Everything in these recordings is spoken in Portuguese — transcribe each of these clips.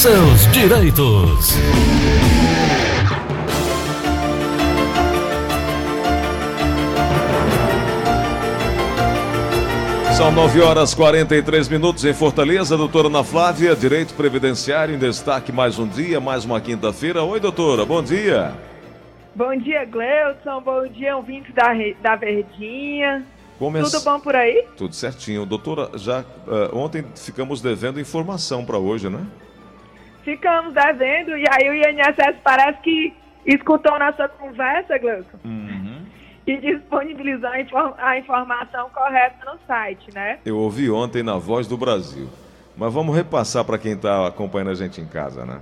seus direitos. São 9 horas 43 minutos em Fortaleza. Doutora Ana Flávia, Direito Previdenciário em destaque mais um dia, mais uma quinta-feira. Oi, doutora, bom dia. Bom dia, Gleudson. Bom dia, ouvintes da, da Verdinha. Tudo bom por aí? Tudo certinho. Doutora, já uh, ontem ficamos devendo informação para hoje, né? Ficamos devendo, e aí o INSS parece que escutou nossa conversa, Gleudson. Uhum e disponibilizar a informação correta no site, né? Eu ouvi ontem na Voz do Brasil. Mas vamos repassar para quem está acompanhando a gente em casa, né?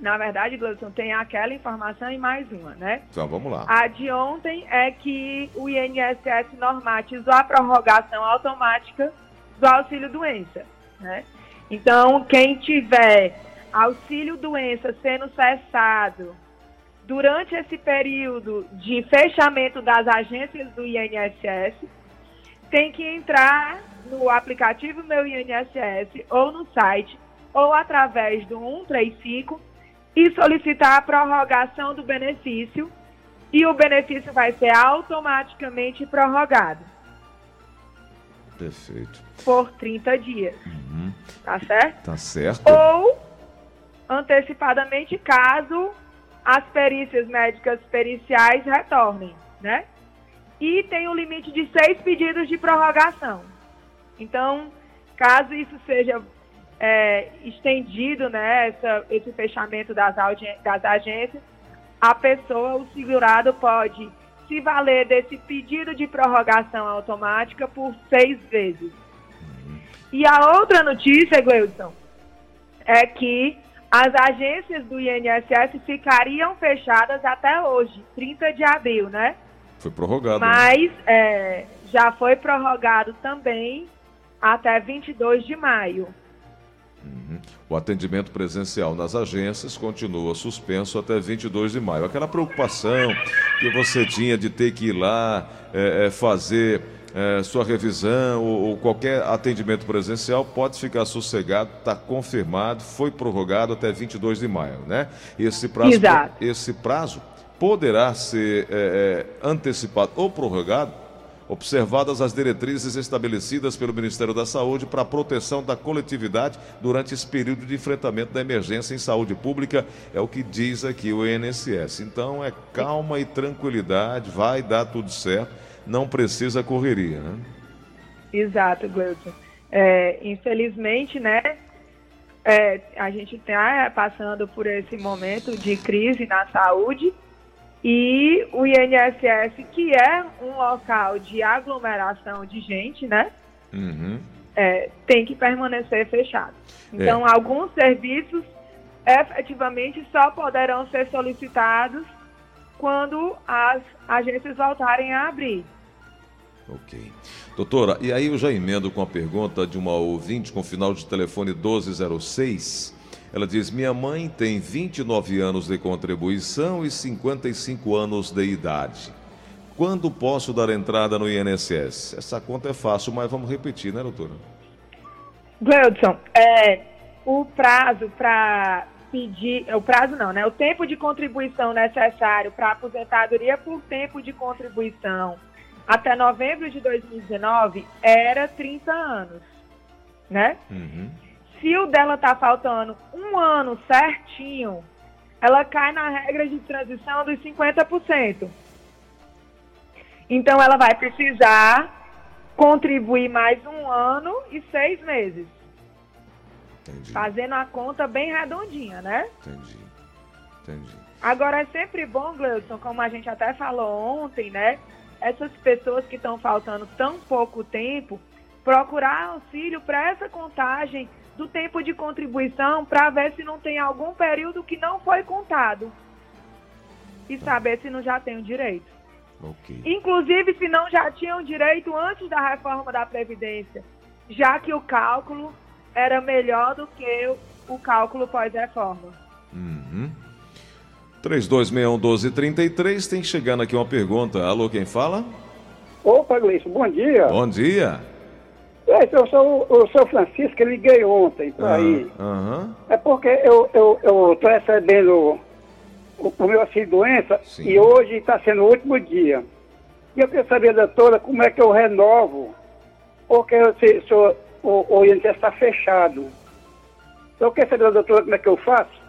Na verdade, Gleison, tem aquela informação e mais uma, né? Então, vamos lá. A de ontem é que o INSS normatizou a prorrogação automática do auxílio-doença, né? Então, quem tiver auxílio-doença sendo cessado durante esse período de fechamento das agências do INSS, tem que entrar no aplicativo Meu INSS ou no site ou através do 135 e solicitar a prorrogação do benefício e o benefício vai ser automaticamente prorrogado. Perfeito. Por 30 dias. Uhum. Tá certo? Tá certo. Ou antecipadamente, caso as perícias médicas periciais retornem, né? E tem um limite de seis pedidos de prorrogação. Então, caso isso seja é, estendido, né, essa, esse fechamento das, das agências, a pessoa, o segurado, pode se valer desse pedido de prorrogação automática por seis vezes. E a outra notícia, Gleudson, é que as agências do INSS ficariam fechadas até hoje, 30 de abril, né? Foi prorrogado. Né? Mas né? é, já foi prorrogado também até 22 de maio. Uhum. O atendimento presencial nas agências continua suspenso até 22 de maio. Aquela preocupação que você tinha de ter que ir lá é, é, fazer é, sua revisão ou, ou, qualquer atendimento presencial, pode ficar sossegado, está confirmado, foi prorrogado até 22 de maio, né? Esse prazo, Exato. esse prazo poderá ser é, é, antecipado ou prorrogado, observadas as diretrizes estabelecidas pelo Ministério da Saúde para a proteção da coletividade durante esse período de enfrentamento da emergência em saúde pública, é o que diz aqui o INSS. Então é calma e tranquilidade, vai dar tudo certo não precisa correria, né? Exato, Gleuton. É, infelizmente, né, é, a gente está passando por esse momento de crise na saúde e o INSS, que é um local de aglomeração de gente, né, uhum. é, tem que permanecer fechado. Então, é. alguns serviços efetivamente só poderão ser solicitados quando as agências voltarem a abrir. Ok. Doutora, e aí eu já emendo com a pergunta de uma ouvinte com final de telefone 1206. Ela diz: Minha mãe tem 29 anos de contribuição e 55 anos de idade. Quando posso dar entrada no INSS? Essa conta é fácil, mas vamos repetir, né, doutora? Gleudson, é, o prazo para pedir, o prazo não, né? O tempo de contribuição necessário para aposentadoria por tempo de contribuição até novembro de 2019 era 30 anos, né? Uhum. Se o dela tá faltando um ano certinho, ela cai na regra de transição dos 50%. Então ela vai precisar contribuir mais um ano e seis meses. Entendi. Fazendo a conta bem redondinha, né? Entendi. Entendi. Agora é sempre bom, Gleudson, como a gente até falou ontem, né? essas pessoas que estão faltando tão pouco tempo procurar auxílio para essa contagem do tempo de contribuição para ver se não tem algum período que não foi contado e saber se não já tem o direito. Okay. Inclusive se não já tinham direito antes da reforma da Previdência, já que o cálculo era melhor do que o cálculo pós-reforma. Uhum. 3261-1233, tem chegando aqui uma pergunta. Alô, quem fala? Opa, Gleice, bom dia. Bom dia. Gleison, eu sou o seu Francisco, eu liguei ontem para aí. Aham. É porque eu estou eu, tô recebendo o, o meu auxílio doença Sim. e hoje está sendo o último dia. E eu queria saber, doutora, como é que eu renovo, porque eu, se, se o, o, o INSS está fechado. Então, eu queria saber, doutora, como é que eu faço?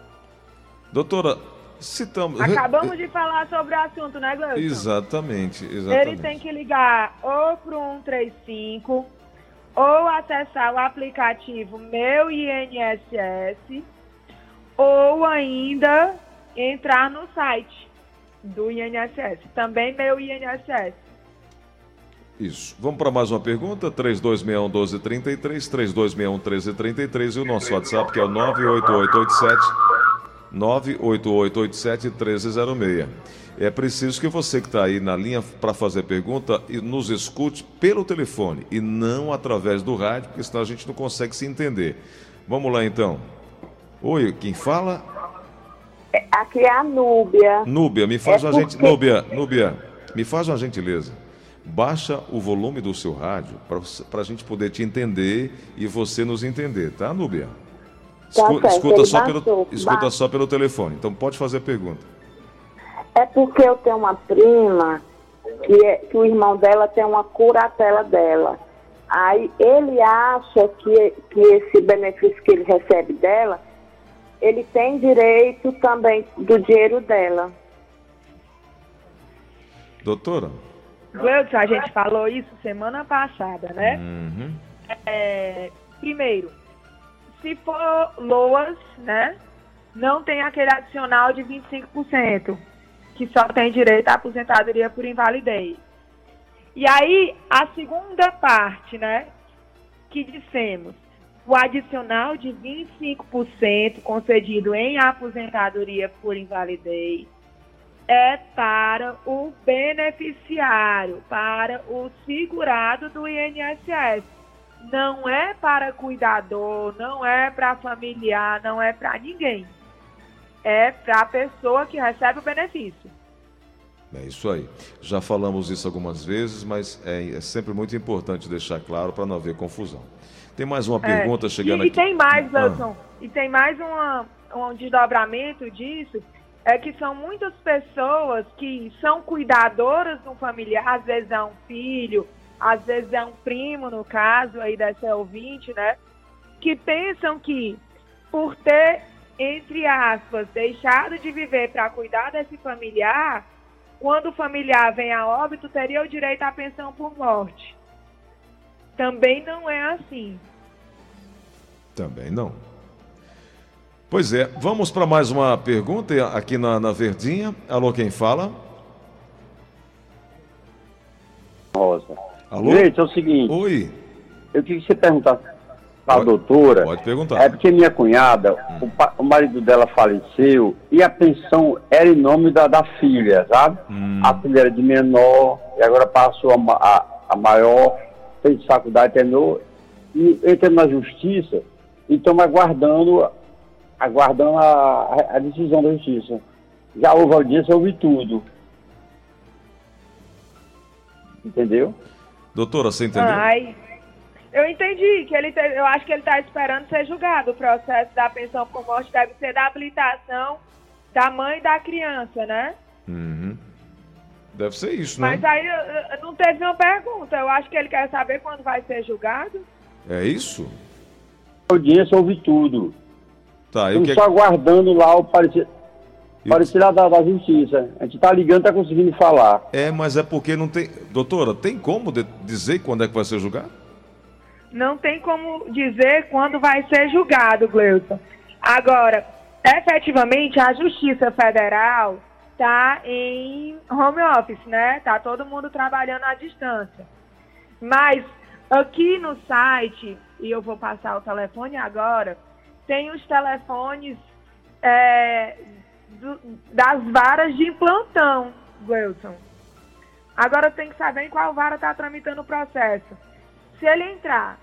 Doutora, citamos. Acabamos de falar sobre o assunto, né, Gleison? Exatamente, exatamente. Ele tem que ligar ou pro 135 ou acessar o aplicativo Meu INSS ou ainda entrar no site do INSS, também Meu INSS. Isso. Vamos para mais uma pergunta? 3261-1233, 3261-1333 e o nosso WhatsApp que é o 98887 98887-1306. É preciso que você que está aí na linha para fazer pergunta e nos escute pelo telefone e não através do rádio, porque senão a gente não consegue se entender. Vamos lá então. Oi, quem fala? Aqui é a Núbia. Núbia, me faz É uma gente... porque- Núbia, Núbia, me faz uma gentileza. Baixa o volume do seu rádio para a gente poder te entender e você nos entender, tá, Núbia? Tá Escu- certo, escuta só pelo, baixou, escuta baixa. só pelo telefone. Então pode fazer a pergunta. É porque eu tenho uma prima que, é- que o irmão dela tem uma curatela dela. Aí ele acha que, que esse benefício que ele recebe dela, ele tem direito também do dinheiro dela. Doutora? Gleudson, a gente falou isso semana passada, né? Uhum. É, primeiro, se for LOAS, né? Não tem aquele adicional de 25%, que só tem direito à aposentadoria por invalidez. E aí, a segunda parte, né? Que dissemos, o adicional de 25% concedido em aposentadoria por invalidez é para o beneficiário, para o segurado do INSS. Não é para cuidador, não é para familiar, não é para ninguém. É para a pessoa que recebe o benefício. É isso aí. Já falamos isso algumas vezes, mas é, é sempre muito importante deixar claro para não haver confusão. Tem mais uma É. pergunta chegando e, aqui. E tem mais, Ah. Wilson, e tem mais uma, um desdobramento disso, é que são muitas pessoas que são cuidadoras de um familiar, às vezes é um filho, às vezes é um primo, no caso aí dessa ouvinte, né? Que pensam que por ter, entre aspas, deixado de viver para cuidar desse familiar, quando o familiar vem a óbito, teria o direito à pensão por morte. Também não é assim. Também não. Pois é, vamos para mais uma pergunta aqui na, na Verdinha. Alô, quem fala? Rosa. Alô? Gente, é o seguinte, Oi, eu queria que você perguntasse a Pode- doutora. pode perguntar. É porque minha cunhada, o, pa- o marido dela faleceu e a pensão era em nome da, da filha, sabe? Hum. A filha era de menor e agora passou a, a, a maior, fez faculdade, terminou e entra na justiça e estamos aguardando, aguardando a, a decisão da justiça. Já houve audiência, houve tudo. Entendeu? doutora, você entendeu? Ai, eu entendi que ele, te- eu acho que ele está esperando ser julgado. O processo da pensão por morte deve ser da habilitação da mãe da criança, né? Uhum. Deve ser isso, né? Mas aí eu- eu- não teve uma pergunta. Eu acho que ele quer saber quando vai ser julgado. É isso? audiência houve tudo. Tá, e Estamos que só aguardando lá o parecer, E- parecer da, da justiça. A gente tá ligando, tá conseguindo falar. É, mas é porque não tem. Doutora, tem como de- dizer quando é que vai ser julgado? Não tem como dizer quando vai ser julgado, Gleuton. Agora, efetivamente, a Justiça Federal está em home office, né? Tá todo mundo trabalhando à distância. Mas aqui no site, e eu vou passar o telefone agora, tem os telefones é, do- das varas de plantão, Gleuton. Agora tem que saber em qual vara está tramitando o processo. Se ele entrar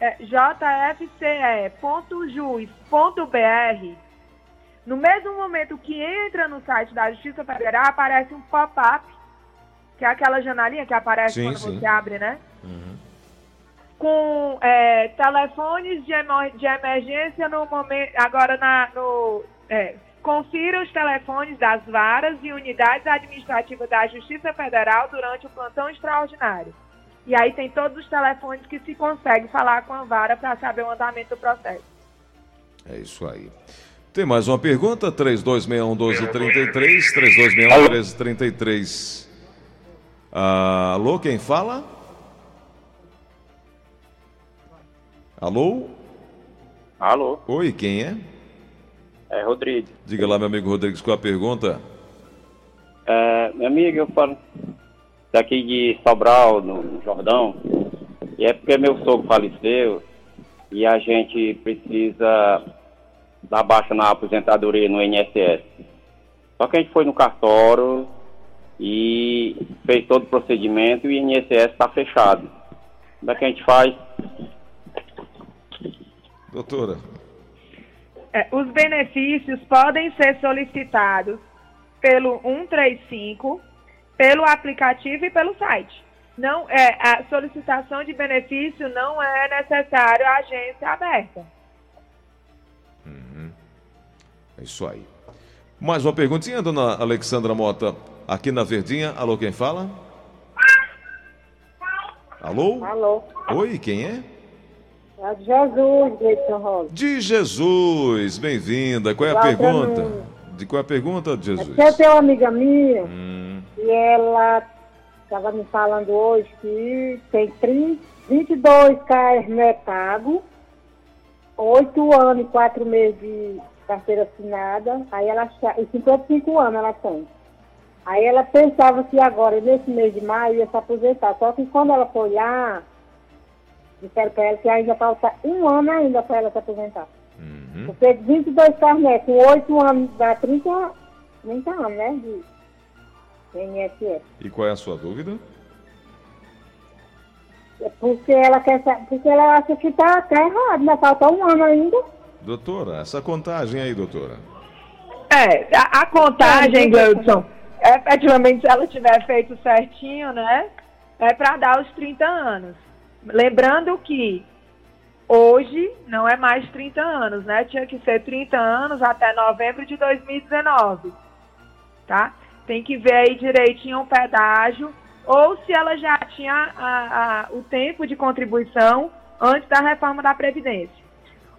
é, jfce.jus.br, no mesmo momento que entra no site da Justiça Federal, aparece um pop-up, que é aquela janelinha que aparece Sim, quando sim. você abre, né? com é, telefones de, de emergência no momento. Agora na, no. É, confira os telefones das varas e unidades administrativas da Justiça Federal durante o plantão extraordinário. E aí tem todos os telefones que se consegue falar com a vara para saber o andamento do processo. É isso aí. Tem mais uma pergunta? 3261-1233, 3261-1333. Ah, alô, quem fala? Alô? Alô, Oi, quem é? é Rodrigo. Diga lá, meu amigo Rodrigues, qual a pergunta? É, minha amiga, eu falo daqui de Sobral, no, no Jordão, e é porque meu sogro faleceu e a gente precisa dar baixa na aposentadoria no INSS. Só que a gente foi no cartório e fez todo o procedimento e o INSS está fechado. Como é que a gente faz? Doutora. É, os benefícios podem ser solicitados pelo 135, pelo aplicativo e pelo site. Não é a solicitação de benefício não é necessário a agência aberta. É isso aí. Mais uma perguntinha, dona Alexandra Mota, aqui na Verdinha. Alô, quem fala? Alô? Alô? Oi, quem é? É de Jesus, Gleison Rosa. De Jesus, bem-vinda. Qual é a Cláudia pergunta? De qual é a pergunta, de É Jesus? eu tenho uma amiga minha Hum, e ela estava me falando hoje que tem 30, 22 KRME pago, 8 anos e 4 meses de carteira assinada, aí ela e 55 anos ela tem. Aí ela pensava que agora, nesse mês de maio, ia se aposentar. Só que quando ela foi olhar, disseram para ela que ainda falta um ano ainda para ela se aposentar. uhum. Porque 22 carnés com 8 anos dá 30, 30 anos, né? De INSS. E qual é a sua dúvida? É porque ela quer porque ela acha que tá, tá errado, né? Falta um ano ainda. Doutora, essa contagem aí, doutora. É, a, a contagem, Gleudson, efetivamente, se ela tiver feito certinho, né, é para dar os 30 anos. Lembrando que hoje não é mais 30 anos, né? Tinha que ser 30 anos até novembro de 2019, tá? Tem que ver aí direitinho o pedágio, ou se ela já tinha a- a- o tempo de contribuição antes da reforma da Previdência.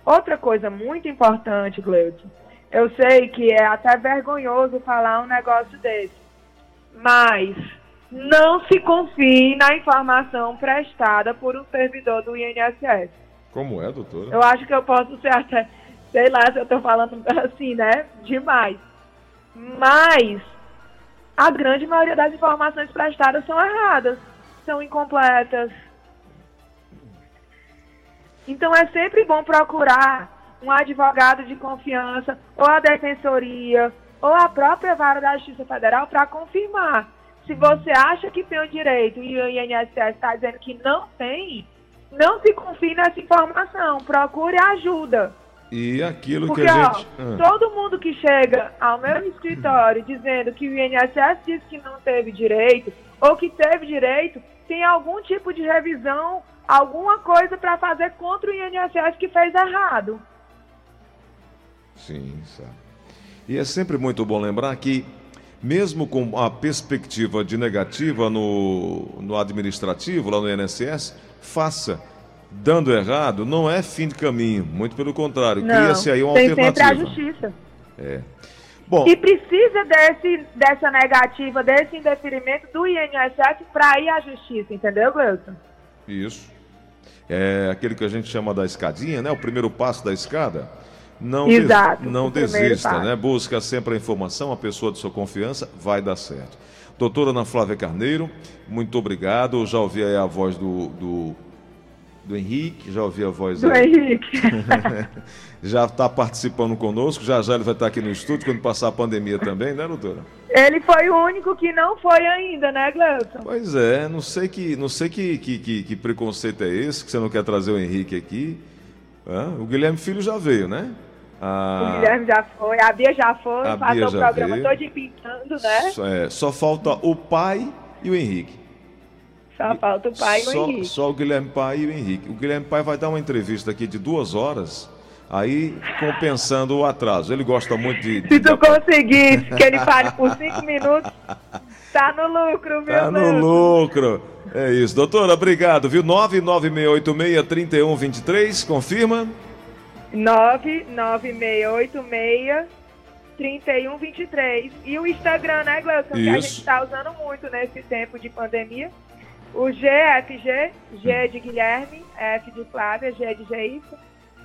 Outra coisa muito importante, Gleudson, eu sei que é até vergonhoso falar um negócio desse, mas não se confie na informação prestada por um servidor do INSS. Como é, doutora? Eu acho que eu posso ser até, sei lá se eu estou falando assim, né? Demais. Mas a grande maioria das informações prestadas são erradas, são incompletas. Então é sempre bom procurar um advogado de confiança, ou a defensoria, ou a própria vara da Justiça Federal para confirmar. Se você acha que tem o direito e o INSS está dizendo que não tem, não se confie nessa informação, procure ajuda. E aquilo Porque, que a ó, gente. Ah, todo mundo que chega ao meu escritório dizendo que o INSS disse que não teve direito, ou que teve direito, tem algum tipo de revisão, alguma coisa para fazer contra o INSS que fez errado. Sim, sabe. E é sempre muito bom lembrar que, mesmo com a perspectiva de negativa no, no administrativo, lá no INSS, faça. Dando errado, não é fim de caminho, muito pelo contrário, cria-se aí uma tem sempre a alternativa. justiça. Bom, E precisa desse, dessa negativa, desse indeferimento do INSS para ir à justiça, entendeu, Wilson? Isso. É aquele que a gente chama da escadinha, né? O primeiro passo da escada. Não, Exato, des- não desista, passo. né? Busca sempre a informação, a pessoa de sua confiança, vai dar certo. Doutora Ana Flávia Carneiro, muito obrigado. Já ouvi aí a voz do, do, do Henrique, já ouvi a voz Do aí. Henrique. Já está participando conosco, já já ele vai estar aqui no estúdio quando passar a pandemia também, né, doutora? Ele foi o único que não foi ainda, né, Gleuton? Pois é, não sei que, não sei que, que, que, que preconceito é esse, que você não quer trazer o Henrique aqui. Hã? O Guilherme Filho já veio, né? Ah, O Guilherme já foi, a Bia já foi, A passou Bia o programa veio. todo pintando, né? Só, é, só falta o pai e o Henrique. Só falta o pai e o Henrique. só o Guilherme Pai e o Henrique. O Guilherme Pai vai dar uma entrevista aqui de duas horas, aí compensando o atraso. Ele gosta muito de. de Se tu conseguir que ele fale por cinco minutos, tá no lucro, meu Tá no lucro. É isso. Doutora, obrigado, viu? 996863123, confirma? 99686 3123. E o Instagram, né, Gleuton? Que a gente tá usando muito nesse tempo de pandemia. O GFG, G de Guilherme, F de Flávia, G de Geissa,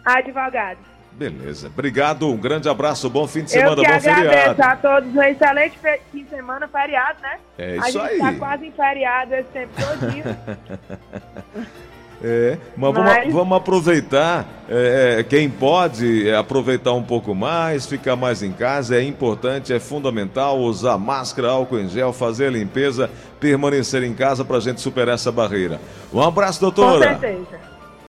advogado. Beleza. Obrigado, um grande abraço, bom fim de Eu semana, que bom agradeço feriado. a todos um excelente fim de semana, feriado, né? É a isso gente aí. tá quase em feriado esse tempo todinho. É, mas, Mas- Vamos, vamos aproveitar, é, é, quem pode é, aproveitar um pouco mais, ficar mais em casa, é importante, é fundamental usar máscara, álcool em gel, fazer a limpeza, permanecer em casa para a gente superar essa barreira. Um abraço, Com doutora. certeza.